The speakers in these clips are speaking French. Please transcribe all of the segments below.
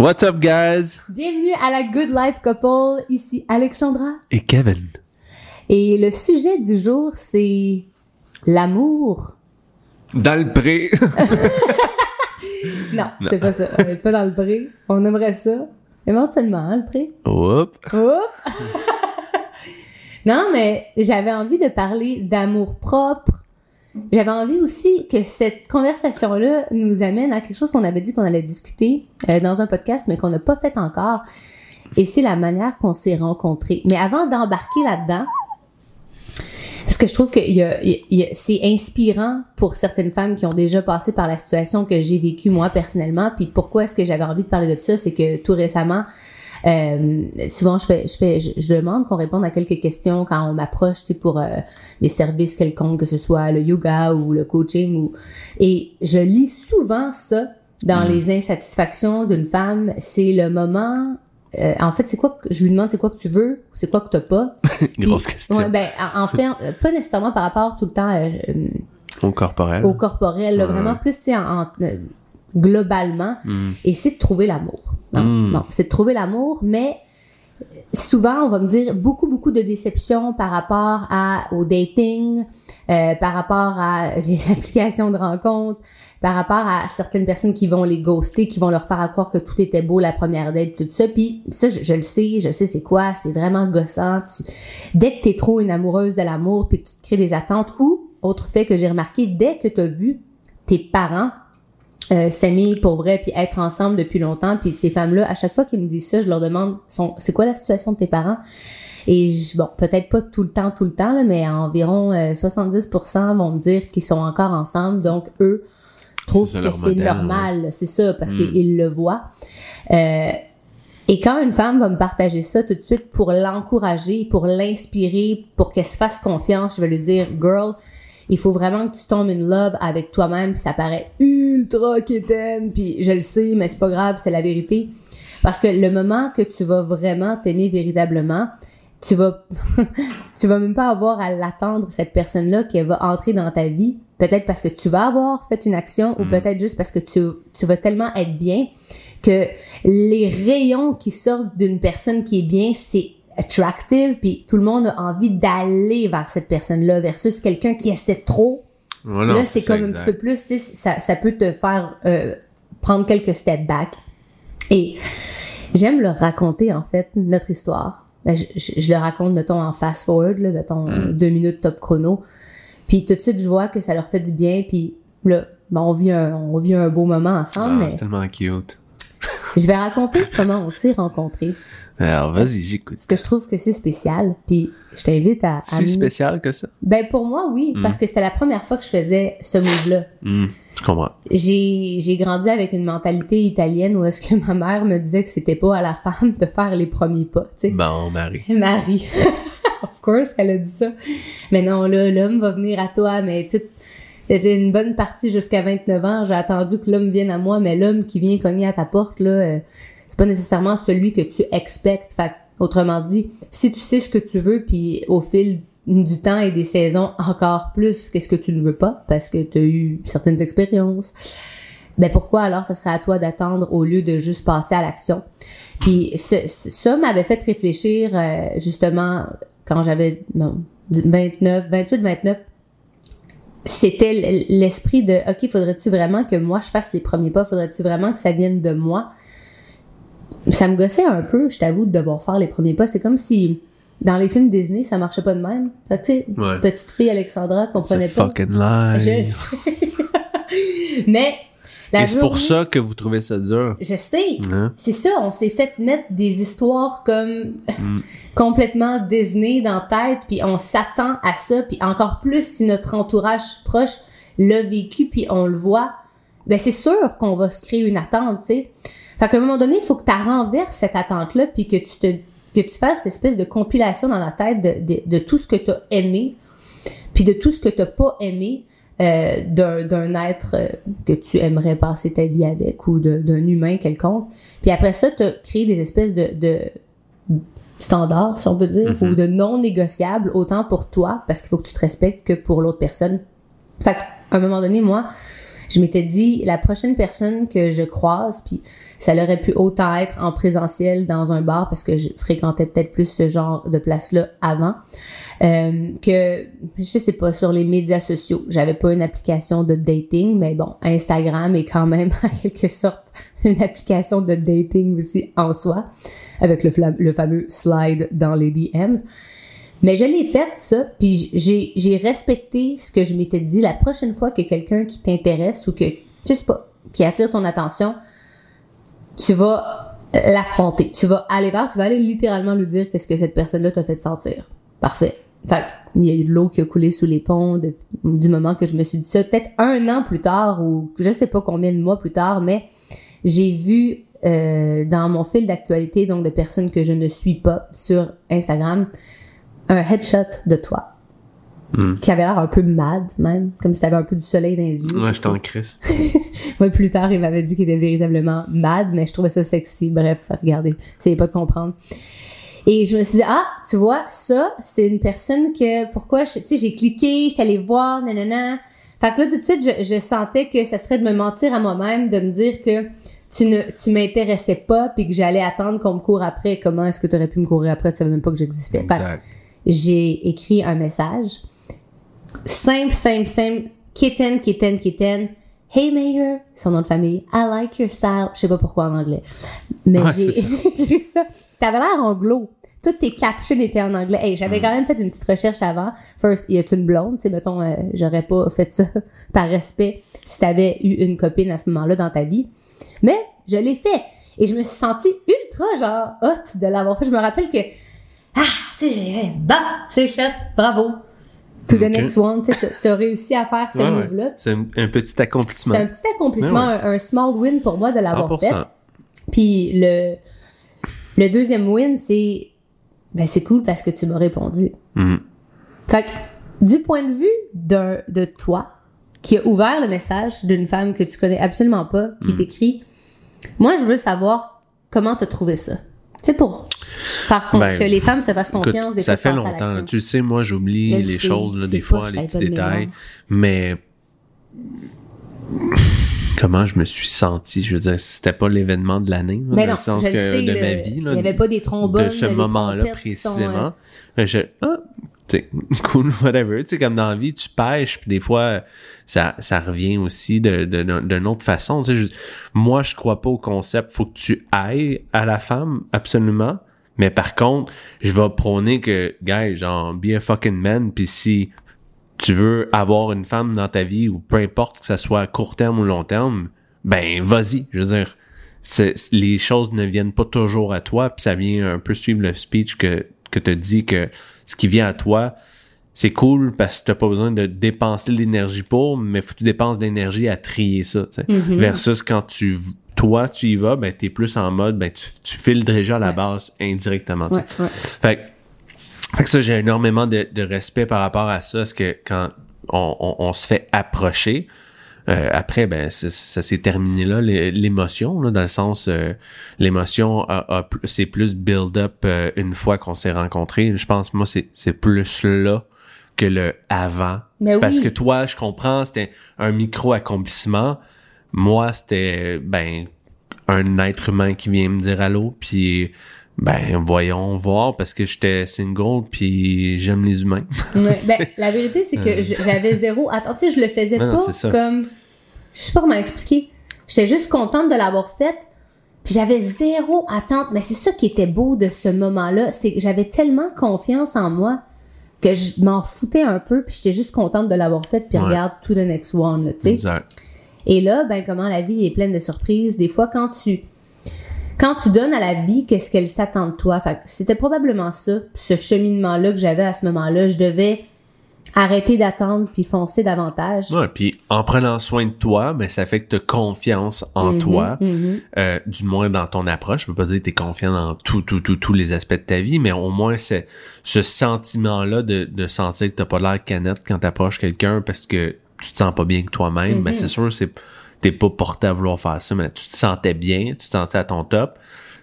What's up, guys? Bienvenue à la Good Life Couple. Ici Alexandra. Et Kevin. Et le sujet du jour, c'est l'amour. Dans le pré. Non, c'est pas ça. C'est pas dans le pré. On aimerait ça. Éventuellement, hein, le pré? Oups. Oups! non, mais j'avais envie de parler d'amour propre. J'avais envie aussi que cette conversation-là nous amène à quelque chose qu'on avait dit qu'on allait discuter euh, dans un podcast, mais qu'on n'a pas fait encore. Et c'est la manière qu'on s'est rencontrés. Mais avant d'embarquer là-dedans, parce que je trouve que c'est inspirant pour certaines femmes qui ont déjà passé par la situation que j'ai vécue moi personnellement. Puis pourquoi est-ce que j'avais envie de parler de ça, c'est que tout récemment, euh, souvent je fais, je fais, je, je demande qu'on réponde à quelques questions quand on m'approche, tu sais, pour euh, des services quelconques, que ce soit le yoga ou le coaching ou et je lis souvent ça dans les insatisfactions d'une femme. C'est le moment. euh, en fait, c'est quoi que je lui demande, c'est quoi que tu veux, c'est quoi que t'as pas? Grosse Puis- question. Ouais, ben, en fait, pas nécessairement par rapport tout le temps euh, Au corporel. au corporel, là, vraiment plus, tu sais, en, en- globalement. Mm. Et c'est de trouver l'amour. Non, Mm. non, c'est de trouver l'amour, mais souvent, on va me dire beaucoup, beaucoup de déceptions par rapport à, au dating, euh, par rapport à les applications de rencontres, par rapport à certaines personnes qui vont les ghoster, qui vont leur faire à croire que tout était beau la première date, tout ça. Puis ça, je, je le sais, je sais c'est quoi, c'est vraiment gossant. Tu- dès que t'es trop une amoureuse de l'amour, puis que tu te crées des attentes, ou, autre fait que j'ai remarqué, dès que tu as vu tes parents euh, s'aimer pour vrai puis être ensemble depuis longtemps. Puis ces femmes là à chaque fois qu'ils me disent ça je leur demande c'est quoi la situation de tes parents? Et je- bon peut-être pas tout le temps tout le temps là, mais environ euh, 70% vont me dire qu'ils sont encore ensemble. Donc eux trouvent que c'est normal c'est ça parce Mm. qu'ils le voient. Euh, et quand une femme va me partager ça tout de suite pour l'encourager, pour l'inspirer, pour qu'elle se fasse confiance, je vais lui dire, girl, il faut vraiment que tu tombes in love avec toi-même, ça paraît ultra quétaine, puis je le sais, mais c'est pas grave, c'est la vérité. Parce que le moment que tu vas vraiment t'aimer véritablement, tu vas, tu vas même pas avoir à l'attendre, cette personne-là, qui va entrer dans ta vie. Peut-être parce que tu vas avoir fait une action, ou peut-être juste parce que tu, tu vas tellement être bien que les rayons qui sortent d'une personne qui est bien, c'est attractive, puis tout le monde a envie d'aller vers cette personne-là, versus quelqu'un qui essaie trop. Voilà, là, c'est comme un petit peu plus, tu sais, ça, ça peut te faire euh, prendre quelques steps back. Et j'aime leur raconter, en fait, notre histoire. Ben, je, je- je le raconte, mettons, en fast-forward, mettons, Mm. deux minutes top chrono. Puis tout de suite, je vois que ça leur fait du bien, puis là, ben, on, vit un, on vit un beau moment ensemble, Ah, mais c'est tellement cute. Je vais raconter comment on s'est rencontrés. Alors, vas-y, j'écoute. Parce que je trouve que c'est spécial. Puis je t'invite à... à spécial que ça? Ben pour moi, oui. Mm. Parce que c'était la première fois que je faisais ce move-là. Hmm, je comprends. J'ai j'ai grandi avec une mentalité italienne où est-ce que ma mère me disait que c'était pas à la femme de faire les premiers pas, tu sais. Bon, Marie. Marie. of course qu'elle a dit ça. Mais non, là, l'homme va venir à toi, mais toute... C'était une bonne partie jusqu'à 29 ans. J'ai attendu que l'homme vienne à moi, mais l'homme qui vient cogner à ta porte, là, euh, c'est pas nécessairement celui que tu expectes. Fait autrement dit, si tu sais ce que tu veux, puis au fil du temps et des saisons, encore plus qu'est-ce que tu ne veux pas, parce que tu as eu certaines expériences, ben pourquoi alors ça serait à toi d'attendre au lieu de juste passer à l'action? Puis ça m'avait fait réfléchir euh, justement quand j'avais non, 29, 28, 29. C'était l'esprit de OK, faudrait-tu vraiment que moi je fasse les premiers pas? Faudrait-tu vraiment que ça vienne de moi? Ça me gossait un peu, je t'avoue, de devoir faire les premiers pas. C'est comme si dans les films Disney, ça marchait pas de même. Fait que, tu sais, Ouais. petite fille Alexandra comprenait pas. fucking live. Je sais. Mais la Et c'est pour ça que vous trouvez ça dur. Je sais. Hein? C'est ça, on s'est fait mettre des histoires comme Mm. Complètement Disney dans la tête, puis on s'attend à ça, puis encore plus si notre entourage proche l'a vécu, puis on le voit, ben c'est sûr qu'on va se créer une attente, tu sais. Fait qu'à un moment donné, il faut que tu renverses cette attente-là, puis que tu te que tu fasses cette espèce de compilation dans la tête de, de, tout ce que tu as aimé, puis de tout ce que tu pas aimé euh, d'un être euh, que tu aimerais passer ta vie avec ou d'un humain quelconque. Puis après ça, tu as créé des espèces de standards, si on peut dire, Mhm. ou de non négociables, autant pour toi, parce qu'il faut que tu te respectes, que pour l'autre personne. Fait qu'à un moment donné, moi, je m'étais dit, la prochaine personne que je croise, puis ça aurait pu autant être en présentiel dans un bar parce que je fréquentais peut-être plus ce genre de place-là avant, euh, que je sais pas sur les médias sociaux. J'avais pas une application de dating, mais bon, Instagram est quand même en quelque sorte une application de dating aussi en soi, avec le, fameux slide dans les DMs. Mais je l'ai fait, ça, puis j'ai, respecté ce que je m'étais dit la prochaine fois que quelqu'un qui t'intéresse ou que, je sais pas, qui attire ton attention, tu vas l'affronter. Tu vas aller vers, tu vas aller littéralement lui dire qu'est-ce que cette personne-là t'a fait sentir. Parfait. Fait il y a eu de l'eau qui a coulé sous les ponts de- du moment que je me suis dit ça. Peut-être un an plus tard ou je sais pas combien de mois plus tard, mais j'ai vu euh, dans mon fil d'actualité, donc de personnes que je ne suis pas sur Instagram, un headshot de toi. Hmm. Qui avait l'air un peu mad, même. Comme si t'avais un peu du soleil dans les yeux. Ouais, je t'en crisse. Moi, plus tard, il m'avait dit qu'il était véritablement mad, mais je trouvais ça sexy. Bref, regardez, essayez pas de comprendre. Et je me suis dit, ah, tu vois, ça, c'est une personne que, pourquoi, tu sais, j'ai cliqué, j'étais allée voir, nanana. Fait que là, tout de suite, je, je sentais que ça serait de me mentir à moi-même, de me dire que tu ne, tu m'intéressais pas, puis que j'allais attendre qu'on me court après. Comment est-ce que tu aurais pu me courir après? Tu savais même pas que j'existais. Fait j'ai écrit un message. Simple, simple, simple. Kitten, kitten, kitten. Hey Mayor, son nom de famille. I like your style. Je sais pas pourquoi en anglais. Mais j'ai écrit ça. T'avais l'air anglo. Toutes tes captions étaient en anglais. Hey, Mm. j'avais quand même fait une petite recherche avant. First, y a-tu une blonde? Tu mettons, euh, j'aurais pas fait ça par respect si t'avais eu une copine à ce moment-là dans ta vie. Mais je l'ai fait. Et je me suis sentie ultra, genre, hot de l'avoir fait. Je me rappelle que, ah, tu sais, j'ai, bah, c'est fait, bravo. To the next one, tu t'as réussi à faire ce Ouais, ouais. move-là. C'est un, un petit accomplissement. C'est un petit accomplissement, Ouais, un, un small win pour moi de l'avoir fait. 100%. Puis le, le deuxième win, c'est, ben c'est cool parce que tu m'as répondu. Mhm. Fait que, du point de vue d'un- de toi, qui a ouvert le message d'une femme que tu connais absolument pas, Mm. qui t'écrit, moi, je veux savoir comment t'as trouvé ça. Tu sais, pour faire Ben, que les femmes se fassent Écoute, confiance des ça fait de longtemps. Tu sais, moi, j'oublie les sais, choses, là, c'est des fois, les petits de détails. Mais comment je me suis senti, je veux dire, c'était pas l'événement de l'année, dans non, le sens le que sais, de le- ma vie, là, il y avait pas des trombones, de ce moment-là sont, précisément. Je, ah, cool, whatever. Tu sais, comme dans la vie, tu pêches, puis des fois, ça, ça revient aussi de, de, de- d'une autre façon. Tu sais, je- moi, je crois pas au concept, faut que tu ailles à la femme, absolument. Mais par contre, je vais prôner que, gars, genre, be a fucking man, puis si tu veux avoir une femme dans ta vie, ou peu importe que ça soit à court terme ou long terme, ben, vas-y. Je veux dire, les choses ne viennent pas toujours à toi, puis ça vient un peu suivre le speech que, que tu dit que ce qui vient à toi, c'est cool parce que t'as pas besoin de dépenser de l'énergie pour, mais faut que tu dépenses de l'énergie à trier ça. Mm-hmm. Versus quand tu, toi, tu y vas, ben, t'es plus en mode, ben, tu, tu files déjà à la Ouais. base indirectement. Ouais, ouais. Fait, que- fait que ça, j'ai énormément de, de respect par rapport à ça, parce que quand on, on, on se fait approcher, euh, après, ben, ça, s'est terminé là, l'é- l'émotion, là, dans le sens, euh, l'émotion a, a pl- c'est plus build-up euh, une fois qu'on s'est rencontrés. Je pense, moi, c'est, c'est plus là que le avant. Mais oui. Parce que toi, je comprends, c'était un micro-accomplissement. Moi, c'était, ben, un être humain qui vient me dire allô, puis ben voyons voir parce que j'étais single puis j'aime les humains. Ouais, ben, la vérité, c'est que j'avais zéro. Attends, tu sais, je le faisais Non, pas comme. Je sais pas comment expliquer. J'étais juste contente de l'avoir faite. Puis j'avais zéro attente. Mais c'est ça qui était beau de ce moment-là. C'est que j'avais tellement confiance en moi que je m'en foutais un peu. Puis j'étais juste contente de l'avoir faite. Puis Ouais. regarde, to the next one, tu sais. Et là, ben, comment la vie est pleine de surprises. Des fois, quand tu, quand tu donnes à la vie, qu'est-ce qu'elle s'attend de toi? Fait c'était probablement ça, ce cheminement-là que j'avais à ce moment-là. Je devais arrêter d'attendre puis foncer davantage. Ouais, puis en prenant soin de toi, ben ça fait que tu as confiance en Mhm, toi, mhm. euh, du moins dans ton approche. Je veux pas dire que tu es confiant dans tout, tout, tout, tous les aspects de ta vie, mais au moins c'est ce sentiment-là de, de sentir que t'as pas l'air canette quand t'approches quelqu'un parce que tu te sens pas bien que toi-même. Ben c'est sûr, c'est t'es pas porté à vouloir faire ça, mais tu te sentais bien, tu te sentais à ton top.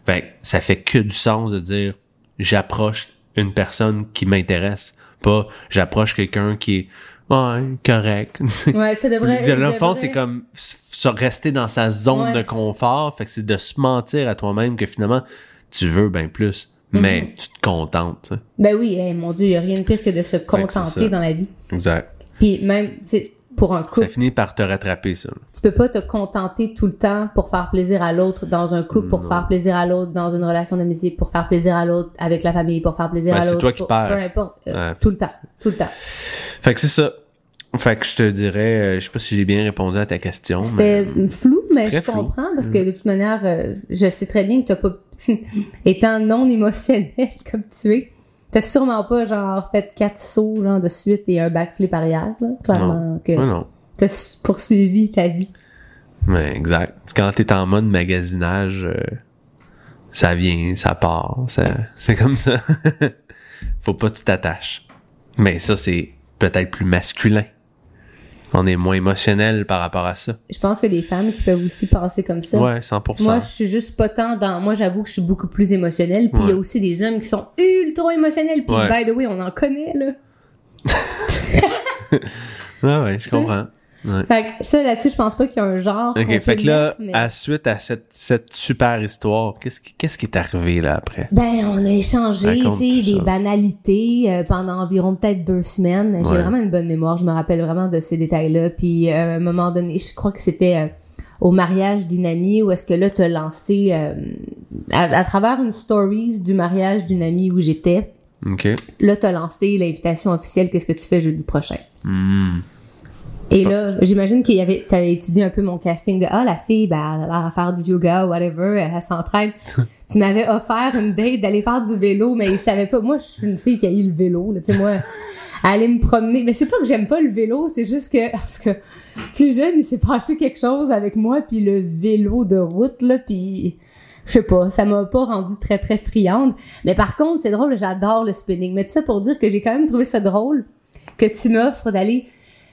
Fait que ça fait que du sens de dire j'approche une personne qui m'intéresse, pas j'approche quelqu'un qui est ouais, correct. Ouais, ça devrait. Dans le fond, c'est comme se rester dans sa zone Ouais. de confort. Fait que c'est de se mentir à toi-même que finalement, tu veux bien plus. Mhm. Mais tu te contentes. Ben oui, hey, mon Dieu, il n'y a rien de pire que de se contenter dans la vie. Exact. Puis même, tu sais, pour un Ça couple, finit par te rattraper, ça. tu peux pas te contenter tout le temps pour faire plaisir à l'autre dans un couple, pour Non. faire plaisir à l'autre dans une relation d'amitié, pour faire plaisir à l'autre avec la famille, pour faire plaisir Ben, à c'est l'autre. toi qui perds. Peu importe. euh, Ouais. Tout le temps. Tout le temps. Fait que c'est ça. Fait que je te dirais, euh, je sais pas si j'ai bien répondu à ta question. C'était mais... flou, mais Très je flou. Mm. comprends parce que de toute manière, euh, je sais très bien que t'as pas, étant non émotionnel comme tu es, t'as sûrement pas genre fait quatre sauts genre de suite et un backflip arrière, là. Clairement que t'as poursuivi ta vie. Mais exact. Quand t'es en mode magasinage, euh, ça vient, ça part. ça- C'est comme ça. Faut pas que tu t'attaches. Mais ça, c'est peut-être plus masculin. On est moins émotionnel par rapport à ça. Je pense que des femmes qui peuvent aussi penser comme ça. Ouais, 100%. Moi, je suis juste pas tant dans. Moi, j'avoue que je suis beaucoup plus émotionnelle. Puis il y a aussi des hommes qui sont ultra émotionnels. Puis, Ouais. by the way, on en connaît, là. Ouais, ouais, je comprends. Ouais. Fait que ça, là-dessus, je pense pas qu'il y a un genre. Ok, fait que là, mais- à suite à cette, cette super histoire, qu'est-ce qui, qu'est-ce qui est arrivé là après? Ben, on a échangé, tu sais, des banalités euh, pendant environ peut-être deux semaines. J'ai Ouais. vraiment une bonne mémoire. Je me rappelle vraiment de ces détails-là. Puis, euh, à un moment donné, je crois que c'était euh, au mariage d'une amie où est-ce que là, t'as lancé à, à travers une stories du mariage d'une amie où j'étais. Ok. Là, t'as lancé l'invitation officielle. Qu'est-ce que tu fais jeudi prochain? Hmm. Et là, j'imagine qu'il y avait, t'avais étudié un peu mon casting de, ah, la fille, ben, elle a l'air à faire du yoga, whatever, elle, s'entraîne. tu m'avais offert une date d'aller faire du vélo, mais il savait pas. Moi, je suis une fille qui a eu le vélo, là. Tu sais, moi, aller me promener. Mais c'est pas que j'aime pas le vélo, c'est juste que, parce que plus jeune, il s'est passé quelque chose avec moi, puis le vélo de route, là, puis je sais pas, ça m'a pas rendu très, très friande. Mais par contre, c'est drôle, j'adore le spinning. Mais tout ça pour dire que j'ai quand même trouvé ça drôle que tu m'offres d'aller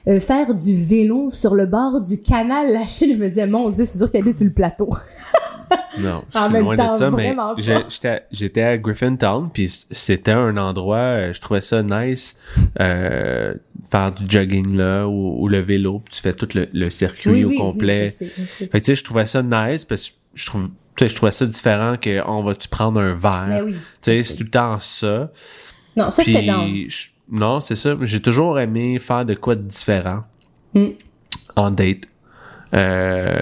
euh, faire du vélo sur le bord du canal Lachine. Je me disais, mon Dieu, c'est sûr qu'il habite sur le plateau. Non, je En suis même loin temps, de ça, mais j'étais à Griffintown, puis c'était un endroit, euh, je trouvais ça nice, euh, faire du jogging là, ou, ou le vélo, puis tu fais tout le, le circuit au complet. je sais, je sais. Fait que tu sais, je trouvais ça nice, parce que je trouve, tu sais, je trouvais ça différent que on va-tu prendre un verre? Mais oui. Tu sais, c'est tout le temps ça. Non, ça, j'étais dans. je- non, c'est ça. J'ai toujours aimé faire de quoi de différent Mm. en date. Euh,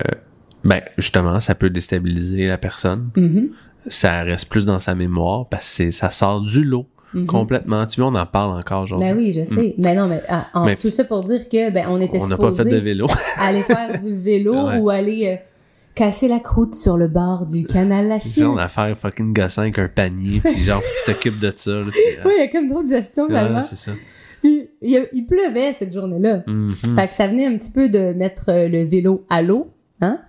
ben, justement, ça peut déstabiliser la personne. Mhm. Ça reste plus dans sa mémoire parce que ça sort du lot Mhm. complètement. Tu vois, on en parle encore aujourd'hui. Ben oui, je sais. Mais non, mais ah, en- Mais tout ça pour dire que ben on était on n'a pas fait de supposé vélo. aller faire du vélo Ouais. ou aller euh, casser la croûte sur le bord du canal Lachine. Genre, on a faire fucking gossant avec un panier, puis genre, tu t'occupes de ça. Là, Oui, il y a comme trop de gestion finalement. c'est ça. Puis, il, pleuvait cette journée-là. Mhm. Fait que ça venait un petit peu de mettre euh, le vélo à l'eau, hein?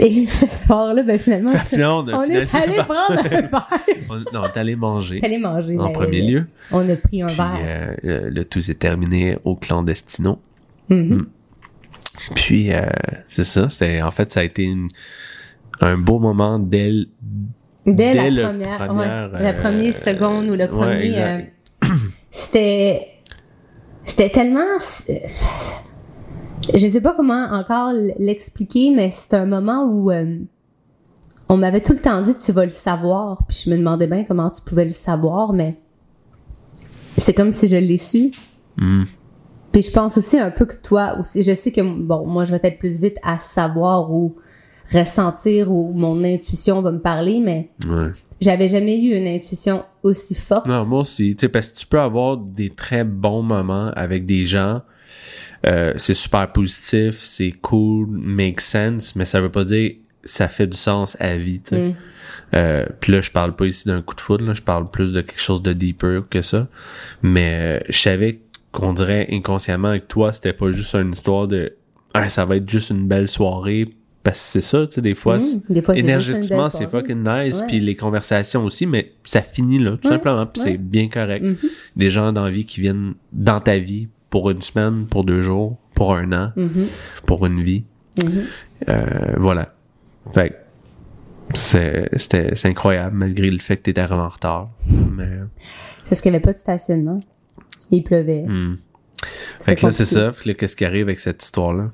Et ce soir-là, ben finalement, on on est allé prendre un verre. On, non, on est allé manger Allé manger. en ben, premier euh, lieu. On a pris un Puis verre. euh, le, tout s'est terminé au clandestino. Mhm. Puis euh, c'est ça, c'était en fait ça a été une- un beau moment dès Dès, dès le la première, première, ouais, la euh, première seconde ou le premier, euh, c'était, c'était tellement, euh, je sais pas comment encore l'expliquer, mais c'est un moment où euh, on m'avait tout le temps dit tu vas le savoir, puis je me demandais bien comment tu pouvais le savoir, mais c'est comme si je l'ai su. Hmm. Puis je pense aussi un peu que toi aussi, je sais que bon, moi je vais être plus vite à savoir ou ressentir ou mon intuition va me parler, mais Ouais. j'avais jamais eu une intuition aussi forte. Non, moi aussi, tu sais, parce que tu peux avoir des très bons moments avec des gens. euh, c'est super positif, c'est cool, make sense, mais ça veut pas dire ça fait du sens à vie, tu sais. Mm. Euh, Puis là, je parle pas ici d'un coup de foudre, là, je parle plus de quelque chose de deeper que ça. Mais euh, je savais qu'on dirait inconsciemment avec toi, c'était pas juste une histoire de ah, ça va être juste une belle soirée. Parce que c'est ça, tu sais, des fois, c'est- Des fois, c'est juste une énergétiquement, c'est fucking nice, puis les conversations aussi, mais ça finit là, tout Ouais, simplement, puis ouais. c'est bien correct. Mhm. Des gens dans la vie qui viennent dans ta vie pour une semaine, pour deux jours, pour un an, Mhm. pour une vie. Mhm. Euh, voilà. Fait que c'est, c'était, c'est incroyable, malgré le fait que t'étais vraiment en retard. Mais, Parce qu'il n'y avait pas de stationnement. Il pleuvait. Hmm. Fait que là, c'est ça. Qu'est-ce qui arrive avec cette histoire-là?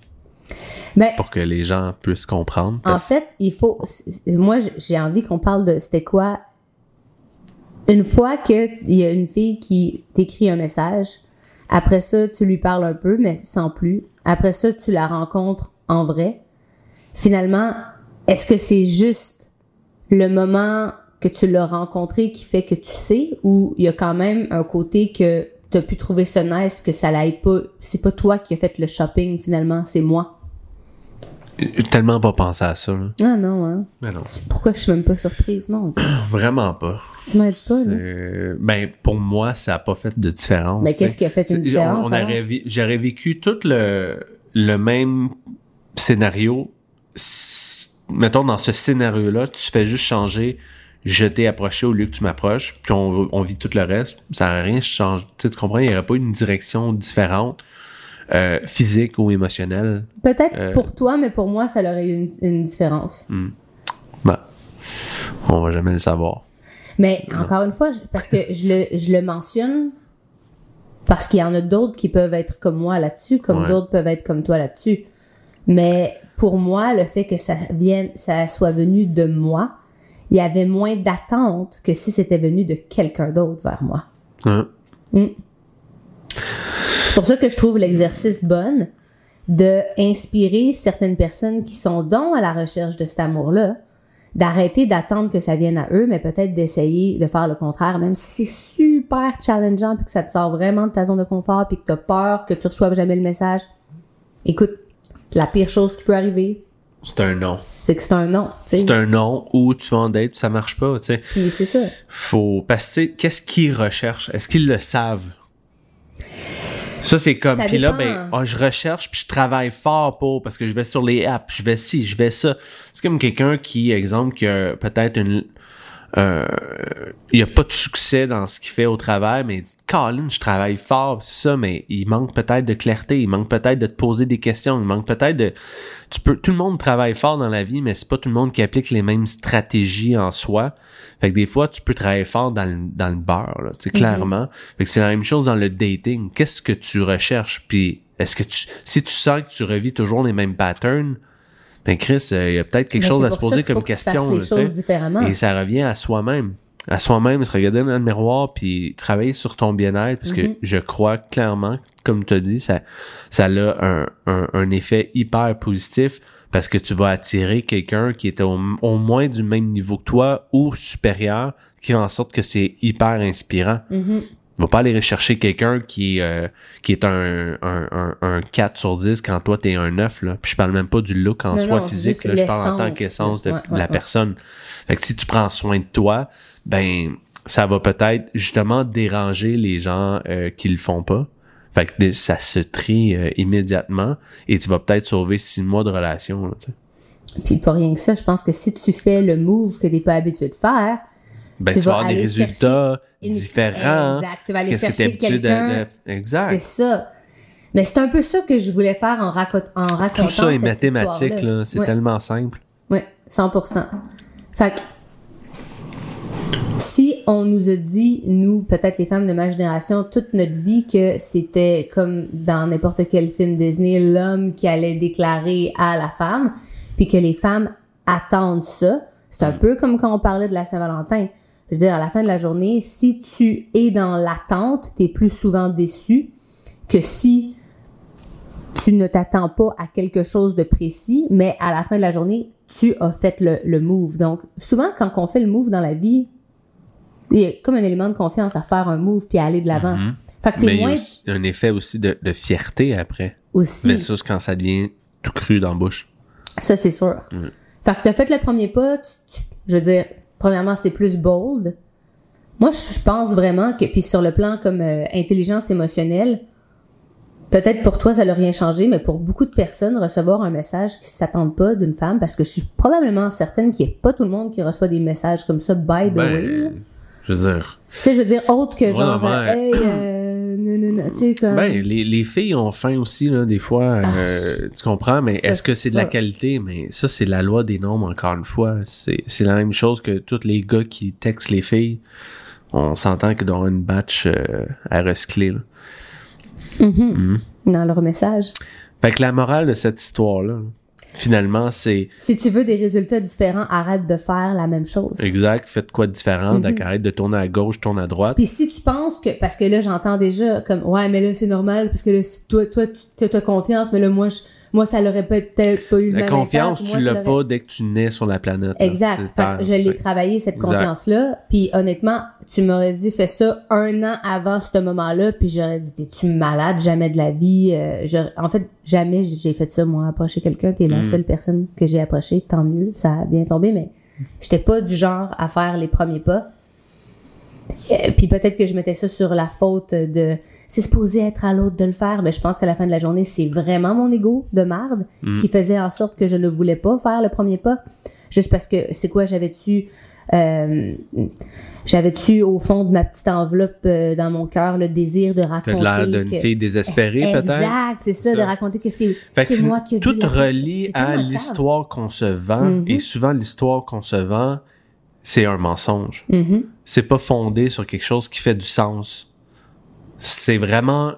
Ben, Pour que les gens puissent comprendre. En fait, il faut. Moi, j'ai envie qu'on parle de c'était quoi. Une fois qu'il y a une fille qui t'écrit un message, après ça, tu lui parles un peu, mais sans plus. Après ça, tu la rencontres en vrai. Finalement, est-ce que c'est juste le moment que tu l'as rencontré qui fait que tu sais, ou il y a quand même un côté que tu as pu trouver ça nice, que ça l'aille pas. C'est pas toi qui as fait le shopping finalement, c'est moi. J'ai tellement pas pensé à ça. Là. Ah non, hein. Mais non, C'est Pourquoi je suis même pas surprise, mon Dieu? vraiment pas. Tu m'aides pas, là? Ben, pour moi, ça a pas fait de différence. Mais qu'est-ce qui a fait une différence, on- on J'aurais vécu tout le, le même scénario. Mettons, dans ce scénario-là, tu fais juste changer je t'ai approché au lieu que tu m'approches, puis on, on vit tout le reste. Ça n'aurait rien changé. Tu comprends? Il n'y aurait pas une direction différente, euh, physique ou émotionnelle. Peut-être Euh, pour toi, mais pour moi, ça aurait eu une, une différence. Ben, on va jamais le savoir. Mais encore une fois, parce que je le, je le mentionne parce qu'il y en a d'autres qui peuvent être comme moi là-dessus, comme Ouais. d'autres peuvent être comme toi là-dessus. Mais pour moi, le fait que ça vienne, ça soit venu de moi, il y avait moins d'attente que si c'était venu de quelqu'un d'autre vers moi. Hein? C'est pour ça que je trouve l'exercice bonne de inspirer certaines personnes qui sont donc à la recherche de cet amour-là, d'arrêter d'attendre que ça vienne à eux, mais peut-être d'essayer de faire le contraire, même si c'est super challengeant puis que ça te sort vraiment de ta zone de confort puis que t'as peur que tu reçoives jamais le message. Écoute, la pire chose qui peut arriver, C'est un non. c'est que c'est un non. C'est un non ou tu vas en date, ça marche pas, tu sais. Puis c'est ça. Faut parce que qu'est-ce qu'ils recherchent? Est-ce qu'ils le savent? Ça c'est comme puis là ben ah, je recherche puis je travaille fort pour parce que je vais sur les apps, je vais ci, je vais ça. C'est comme quelqu'un qui exemple qui a peut-être une euh, il a pas de succès dans ce qu'il fait au travail, mais il dit Colin, je travaille fort, c'est ça, mais il manque peut-être de clarté, il manque peut-être de te poser des questions, il manque peut-être de tu peux tout le monde travaille fort dans la vie, mais c'est pas tout le monde qui applique les mêmes stratégies en soi. Fait que des fois, tu peux travailler fort dans le, dans le beurre, là, tu sais, clairement. Fait que c'est la même chose dans le dating. Qu'est-ce que tu recherches? Puis est-ce que tu si tu sens que tu revis toujours les mêmes patterns, ben Chris, euh, il y a peut-être quelque Mais chose à se poser comme que tu question. les différemment. Et ça revient à soi-même. À soi-même, se regarder dans le miroir puis travailler sur ton bien-être parce Mm-hmm. que je crois clairement, comme tu as dit, ça, ça a un, un, un effet hyper positif parce que tu vas attirer quelqu'un qui est au, au moins du même niveau que toi ou supérieur, qui fait en sorte que c'est hyper inspirant. Mm-hmm. Va pas aller rechercher quelqu'un qui, euh, qui est un, un, un, un 4 sur 10 quand toi t'es un 9, là. Puis je parle même pas du look en Non, soi non, physique, là. Je parle en tant qu'essence de, ouais, de ouais, la ouais. personne. Fait que si tu prends soin de toi, ben, ça va peut-être justement déranger les gens euh, qui le font pas. Fait que ça se trie euh, immédiatement et tu vas peut-être sauver six mois de relation, là. Puis pas rien que ça, je pense que si tu fais le move que t'es pas habitué de faire, Ben, Tu tu, vas vas avoir des résultats une- différents. Exact. Tu vas aller que chercher de- quelqu'un. de- Exact. C'est ça. Mais c'est un peu ça que je voulais faire en, raco- en racontant Tout ça est cette mathématique, là. C'est Ouais. tellement simple. Oui, 100%. Fait que, si on nous a dit, nous, peut-être les femmes de ma génération, toute notre vie, que c'était comme dans n'importe quel film Disney, l'homme qui allait déclarer à la femme, puis que les femmes attendent ça, c'est un peu comme quand on parlait de la Saint-Valentin. Je veux dire, à la fin de la journée, si tu es dans l'attente, t'es plus souvent déçu que si tu ne t'attends pas à quelque chose de précis, mais à la fin de la journée, tu as fait le, le move. Donc, souvent, quand on fait le move dans la vie, il y a comme un élément de confiance à faire un move puis à aller de l'avant. Fait que t'es y a aussi un effet aussi de, de fierté après. aussi. Versus quand ça devient tout cru dans la bouche. Ça, c'est sûr. Fait que t'as fait le premier pas, tu- tu- je veux dire, premièrement, c'est plus bold. Moi, je pense vraiment que, puis sur le plan comme euh, intelligence émotionnelle, peut-être pour toi, ça n'a rien changé, mais pour beaucoup de personnes, recevoir un message qui ne s'attendent pas d'une femme, parce que je suis probablement certaine qu'il n'y a pas tout le monde qui reçoit des messages comme ça, by the way. Ben, je veux dire. Tu sais, je veux dire, autre que genre, non, ouais. hey, euh, non, non, non, tu sais, comme. Ben, les, les filles ont faim aussi, là, des fois. euh, tu comprends, mais est-ce que c'est de la qualité? Mais ça, c'est la loi des nombres, encore une fois. C'est la même chose que tous les gars qui textent les filles. on s'entend y avoir une batch euh, à recycler. Là. Mhm. Dans leur message. Fait que la morale de cette histoire-là, finalement, c'est Si tu veux des résultats différents, arrête de faire la même chose. exact, faites quoi de différent, Mhm. arrête de tourner à gauche, tourne à droite. Puis si tu penses que parce que là j'entends déjà comme ouais mais là c'est normal parce que là si toi toi tu as confiance mais là moi je, moi ça l'aurait peut-être pas eu le La même confiance, impact. Moi, tu l'as pas dès que tu nais sur la planète. Exact. Je l'ai travaillé cette Exact. confiance là puis honnêtement tu m'aurais dit fais ça un an avant ce moment-là puis j'aurais dit t'es-tu malade? Jamais de la vie Euh, en fait jamais j'ai fait ça moi approcher quelqu'un t'es la Mm. seule personne que j'ai approché tant mieux ça a bien tombé mais j'étais pas du genre à faire les premiers pas Euh, puis peut-être que je mettais ça sur la faute de c'est supposé être à l'autre de le faire, mais je pense qu'à la fin de la journée, c'est vraiment mon ego de marde Mm. qui faisait en sorte que je ne voulais pas faire le premier pas. Juste parce que c'est quoi, j'avais-tu euh, j'avais-tu au fond de ma petite enveloppe euh, dans mon cœur le désir de raconter de l'air d'une que- fille désespérée, peut-être? Exact, c'est ça, Ça. de raconter que c'est moi qui ai tout relie à l'histoire qu'on se vend, Mhm. et souvent l'histoire qu'on se vend, c'est un mensonge. Mhm. C'est pas fondé sur quelque chose qui fait du sens. C'est vraiment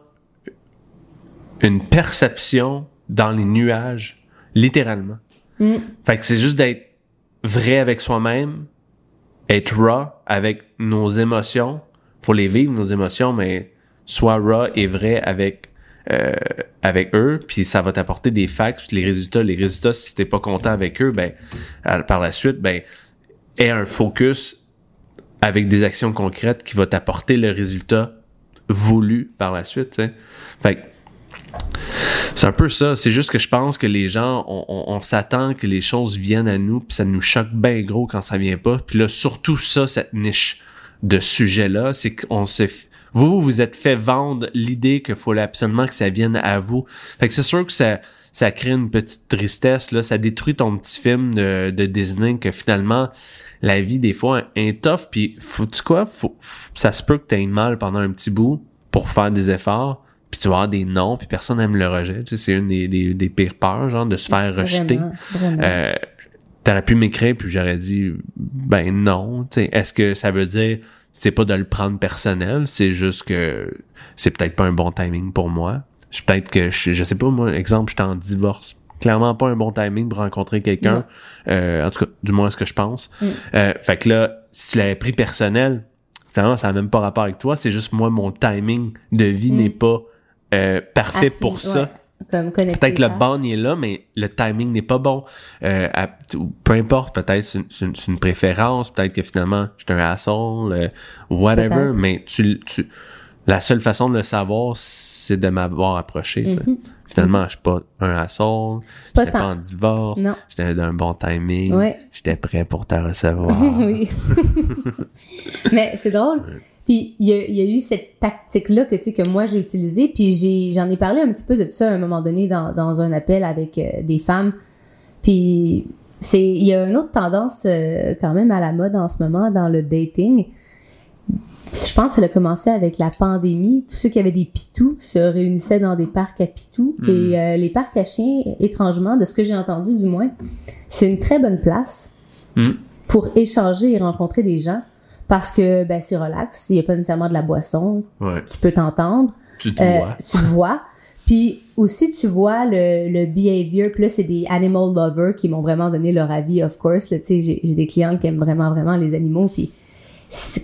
une perception dans les nuages, littéralement. Mm. Fait que c'est juste d'être vrai avec soi-même, être raw avec nos émotions. Faut les vivre, nos émotions, mais soit raw et vrai avec euh, avec eux, puis ça va t'apporter des facts, les résultats. Les résultats, si t'es pas content avec eux, ben à- par la suite, ben aie un focus avec des actions concrètes qui va t'apporter le résultat voulu par la suite. Fait c'est un peu ça. C'est juste que je pense que les gens, on, s'attend que les choses viennent à nous, puis ça nous choque bien gros quand ça vient pas. Puis là, surtout ça, cette niche de sujet-là, c'est qu'on s'est... vous vous êtes fait vendre l'idée qu'il faut absolument que ça vienne à vous. Fait que c'est sûr que ça, ça crée une petite tristesse, là. Ça détruit ton petit film de, de Disney que finalement, la vie, des fois, est tough. Puis, faut-tu quoi? Faut, ça se peut que t'aies mal pendant un petit bout pour faire des efforts. Puis tu vas avoir des noms, puis personne n'aime le rejet. Tu sais, c'est une des, des, des pires peurs, genre, de se faire rejeter. Vraiment. Euh, T'aurais pu m'écrire, puis j'aurais dit, ben non. Tu sais, Est-ce que ça veut dire, c'est pas de le prendre personnel, c'est juste que c'est peut-être pas un bon timing pour moi? Je- Peut-être que, je, je sais pas, moi, exemple, j'étais en divorce. Clairement pas un bon timing pour rencontrer quelqu'un. Euh, en tout cas, du moins ce que je pense. Mm. Euh, fait que là, si tu l'avais pris personnel, finalement, ça n'a même pas rapport avec toi. C'est juste moi, mon timing de vie Mm. n'est pas euh, parfait Affi- pour ça. ouais, Peut-être le bond il est là, mais le timing n'est pas bon. Euh, à- peu importe, peut-être c'est une, préférence, peut-être que finalement je suis un asshole, euh, whatever, mais tu, tu, la seule façon de le savoir, c'est de m'avoir approché. Mhm. Finalement, je suis pas un asshole, j'étais pas en divorce, j'étais d'un bon timing, Ouais. j'étais prêt pour te recevoir. oui. Mais c'est drôle. Puis il y, a- il y a eu cette tactique-là que, tu sais, que moi j'ai utilisée. Puis j'en ai parlé un petit peu de ça à un moment donné dans, dans un appel avec euh, des femmes. Puis c'est, il y a une autre tendance euh, quand même à la mode en ce moment dans le dating. Je pense qu'elle a commencé avec la pandémie. Tous ceux qui avaient des pitous se réunissaient dans des parcs à pitous. Mhm. Et euh, les parcs à chiens, étrangement, de ce que j'ai entendu du moins, c'est une très bonne place Hmm. pour échanger et rencontrer des gens parce que ben, c'est relax, il n'y a pas nécessairement de la boisson, Ouais, tu peux t'entendre, tu te euh, vois. tu te vois. Puis aussi, tu vois le, le behavior. Puis là, c'est des animal lovers qui m'ont vraiment donné leur avis, of course. là. Tu sais, j'ai des clients qui aiment vraiment, vraiment les animaux. Puis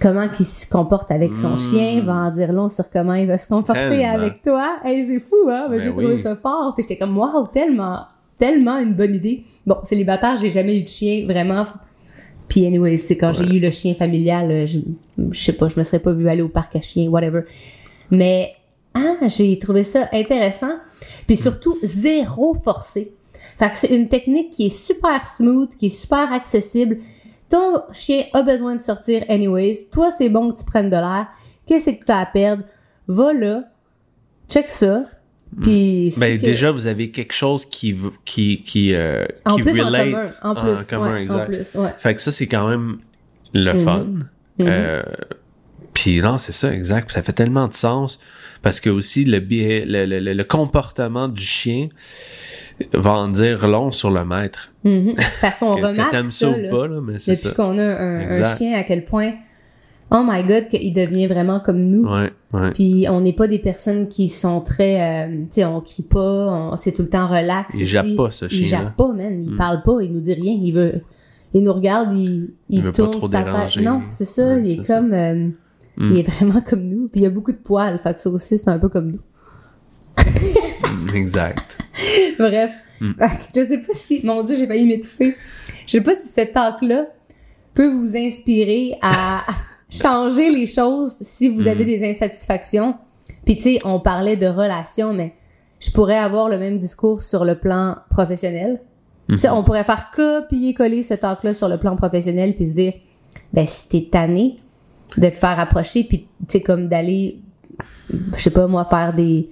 comment qu'il se comporte avec son Mm. chien va en dire long sur comment il va se comporter Tellement. avec toi. Hey, c'est fou, hein? Ben, j'ai oui. trouvé ça fort. Puis j'étais comme, wow, tellement, tellement une bonne idée. Bon, célibataire, j'ai jamais eu de chien, vraiment. Puis anyway, c'est quand j'ai eu le chien familial, euh, je, je sais pas, je me serais pas vue aller au parc à chiens, whatever. Mais ah, j'ai trouvé ça intéressant. Puis surtout, zéro forcé. Fait que c'est une technique qui est super smooth, qui est super accessible. Ton chien a besoin de sortir anyways. Toi, c'est bon que tu prennes de l'air. Qu'est-ce que tu as à perdre? Va là, check ça. Puis si Ben, que- déjà, vous avez quelque chose qui, qui, qui, euh, en qui plus en commun, en plus, en commun, ouais, en plus, ouais. Fait que ça, c'est quand même le Mhm. fun. Euh, puis non, c'est ça, exact. Ça fait tellement de sens parce que aussi le, biais- le, le, le- le comportement du chien va en dire long sur le maître. Mhm. Parce qu'on Que, que remarque ça, ça, là. pas, là, mais depuis qu'on a un, un chien, à quel point oh my god, qu'il devient vraiment comme nous. Ouais, ouais. Puis on n'est pas des personnes qui sont très, euh, tu sais, on crie pas, on, c'est tout le temps relax. Il jappe pas, ce Il chien-là. jappe pas, man. Il Mm. parle pas, il nous dit rien. Il veut, il nous regarde, il, il, Il veut pas tourne trop sa déranger. tête. Non, c'est ça. Ouais, il est c'est ça. comme, euh, Mm. il est vraiment comme nous. Puis il y a beaucoup de poils, fait que ça aussi c'est un peu comme nous. Mm, Exact. Bref, Mm. je sais pas si, mon Dieu, j'ai failli m'étouffer. Je sais pas si cette talk-là peut vous inspirer à changer les choses si vous avez Mm. des insatisfactions. Puis tu sais, on parlait de relations, mais je pourrais avoir le même discours sur le plan professionnel. Tu sais, on pourrait faire copier-coller ce talk-là sur le plan professionnel puis se dire, ben si t'es tanné de te faire approcher puis tu sais comme d'aller, je sais pas moi, faire des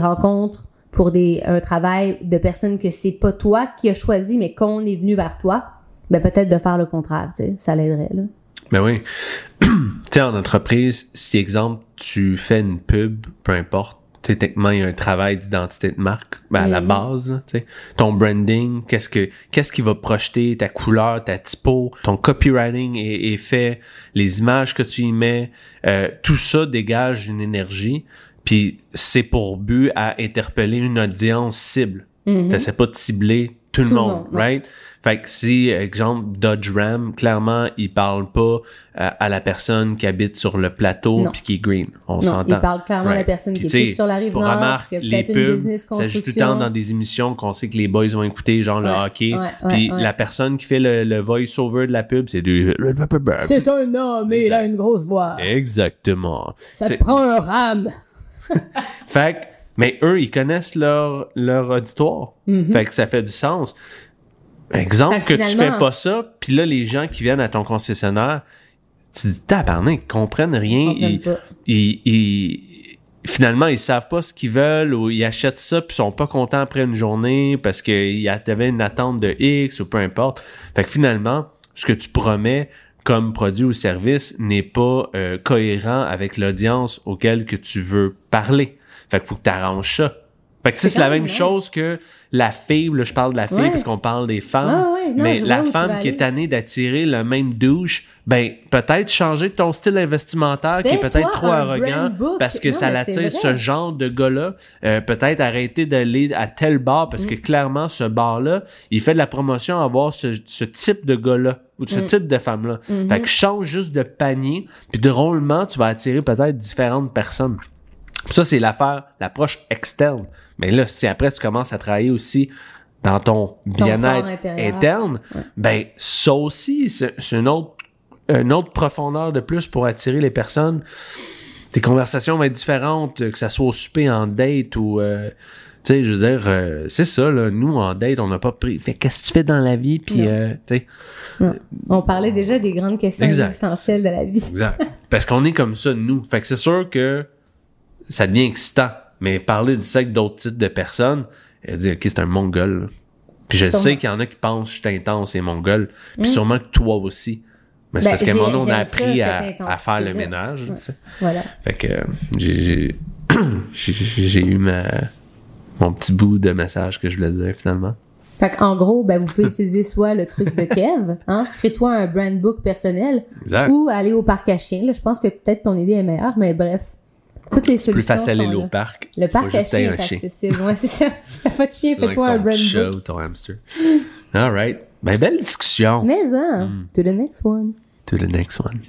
rencontres pour des un travail de personnes que c'est pas toi qui as choisi mais qu'on est venu vers toi, ben peut-être de faire le contraire, tu sais, ça l'aiderait là. Ben oui. tu sais, en entreprise, si exemple, tu fais une pub, peu importe, tu sais, techniquement, il y a un travail d'identité de marque, ben, à la Mhm. base, là, tu sais. Ton branding, qu'est-ce que, qu'est-ce qui va projeter, ta couleur, ta typo, ton copywriting est, est fait, les images que tu y mets, euh, tout ça dégage une énergie, puis c'est pour but à interpeller une audience cible. Mhm. T'essaies pas de cibler tout le Tout le monde, monde, ouais. right? Fait que si, exemple, Dodge Ram, clairement, il parle pas euh, à la personne qui habite sur le plateau puis qui est green. On s'entend. il parle clairement à la personne qui est plus sur la rive pour nord, remarque, les une pubs, business ça joue tout le temps dans des émissions qu'on sait que les boys vont écouter, genre le Ouais, hockey. ouais, puis ouais, ouais. la personne qui fait le, le voice-over de la pub, c'est du... C'est un homme et il a une grosse voix. Exactement. Ça te prend un rame. Fait que, mais eux, ils connaissent leur, leur auditoire. Mhm. Fait que ça fait du sens. Exemple que, que tu fais pas ça, puis là, les gens qui viennent à ton concessionnaire, tu dis, tabarnak, ils comprennent rien. On comprend Ils, ils, ils- finalement, ils savent pas ce qu'ils veulent ou ils achètent ça puis sont pas contents après une journée parce qu'il y avait une attente de X ou peu importe. Fait que finalement, ce que tu promets comme produit ou service n'est pas euh, cohérent avec l'audience auquel que tu veux parler. Fait qu'il faut que tu arranges ça. Fait que C'est la même nice. chose que la fille, là, je parle de la fille Ouais. parce qu'on parle des femmes, ouais, non, mais la femme qui est tannée d'attirer le même douche, ben peut-être changer ton style investimentaire qui est peut-être trop arrogant parce que Non, ça l'attire ce genre de gars-là. Euh, peut-être arrêter d'aller à tel bar parce Mm. que clairement ce bar-là, il fait de la promotion à avoir ce, ce type de gars-là ou ce Mm. type de femme-là. Fait que change juste de panier, puis drôlement, tu vas attirer peut-être différentes personnes. Ça, c'est l'affaire, l'approche externe. Mais là, si après tu commences à travailler aussi dans ton bien-être interne, ben ça aussi, c'est une autre, une autre profondeur de plus pour attirer les personnes. Tes conversations vont être différentes, que ça soit au souper, en date ou... euh, tu sais, je veux dire, euh, c'est ça, là, nous, en date, on n'a pas pris... Fait qu'est-ce que tu fais dans la vie, puis, euh, tu sais... On parlait déjà des grandes questions Exact. existentielles de la vie. Exact. Parce qu'on est comme ça, nous. Fait que c'est sûr que ça devient excitant. Mais parler du sexe d'autres types de personnes, elle dit, OK, c'est un mongol. Puis je Sûrement. sais qu'il y en a qui pensent que je suis intense et mongol. Puis Mm. sûrement que toi aussi. Mais c'est Ben, parce qu'à un moment donné, on a ça, appris à, à faire le ménage. Ouais. tu sais. Voilà. Fait que j'ai- eu ma mon petit bout de message que je voulais dire finalement. Fait qu'en gros, ben, vous pouvez utiliser soit le truc de Kev, hein, crée-toi un brand book personnel, Exact. ou aller au parc à chiens. Là, je pense que peut-être ton idée est meilleure, mais bref, toutes les Plus solutions facile sont aller là. au parc. Le parc à un est chien. accessible. Ouais, c'est ça. Si t'as pas de chien, fais-toi un brand chat ou ton hamster. All right. Ben, belle discussion. Mais hein, Mm. to the next one. To the next one.